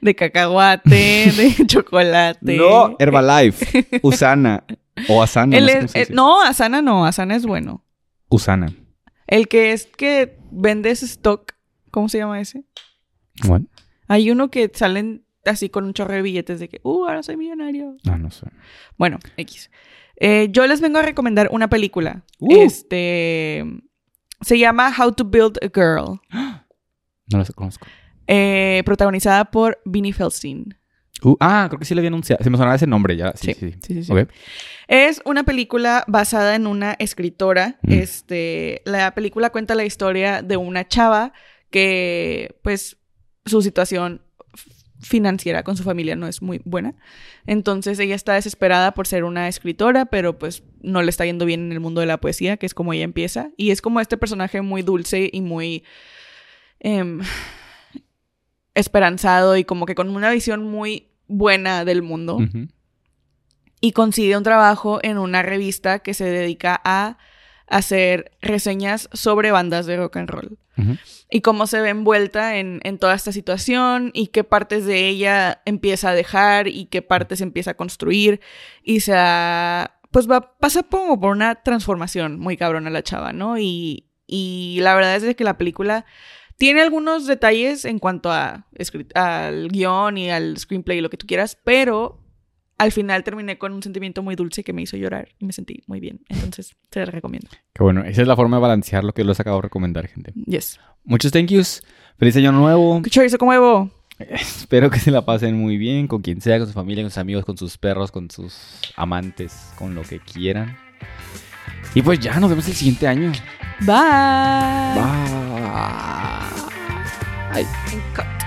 De cacahuate, de chocolate. No, Herbalife, Usana o Asana. El no, sé es- cómo se dice. no, Asana no, Asana es bueno. Usana. El que es que vendes stock, ¿cómo se llama ese? What? Hay uno que salen así con un chorro de billetes de que, uh, ahora soy millonario. Ah, no sé. Bueno, X. Eh, yo les vengo a recomendar una película. Uh. Este. Se llama How to Build a Girl. No lo conozco. eh, protagonizada por Vinnie Feldstein. Uh, ah, creo que sí le había anunciado. Se me sonaba ese nombre ya. Sí, sí. sí. sí. Es una película basada en una escritora. Mm. Este, la película cuenta la historia de una chava que, pues, su situación financiera con su familia no es muy buena. Entonces ella está desesperada por ser una escritora, pero pues no le está yendo bien en el mundo de la poesía, que es como ella empieza. Y es como este personaje muy dulce y muy em, esperanzado y como que con una visión muy buena del mundo y consigue un trabajo en una revista que se dedica a hacer reseñas sobre bandas de rock and roll. Y cómo se ve envuelta en, en toda esta situación y qué partes de ella empieza a dejar y qué partes empieza a construir y se da- pues va, pasa como por una transformación muy cabrona la chava, ¿no? Y, y la verdad es que la película tiene algunos detalles en cuanto a al guion y al screenplay y lo que tú quieras, pero al final terminé con un sentimiento muy dulce que me hizo llorar y me sentí muy bien. Entonces, se la recomiendo. Qué bueno. Esa es la forma de balancear lo que les acabo de recomendar, gente. Yes. Muchos thank yous. Feliz año nuevo. ¿Qué chorizo como huevo? Espero que se la pasen muy bien con quien sea, con su familia, con sus amigos, con sus perros, con sus amantes, con lo que quieran. Y pues ya, nos vemos el siguiente año. Bye. Bye. Bye.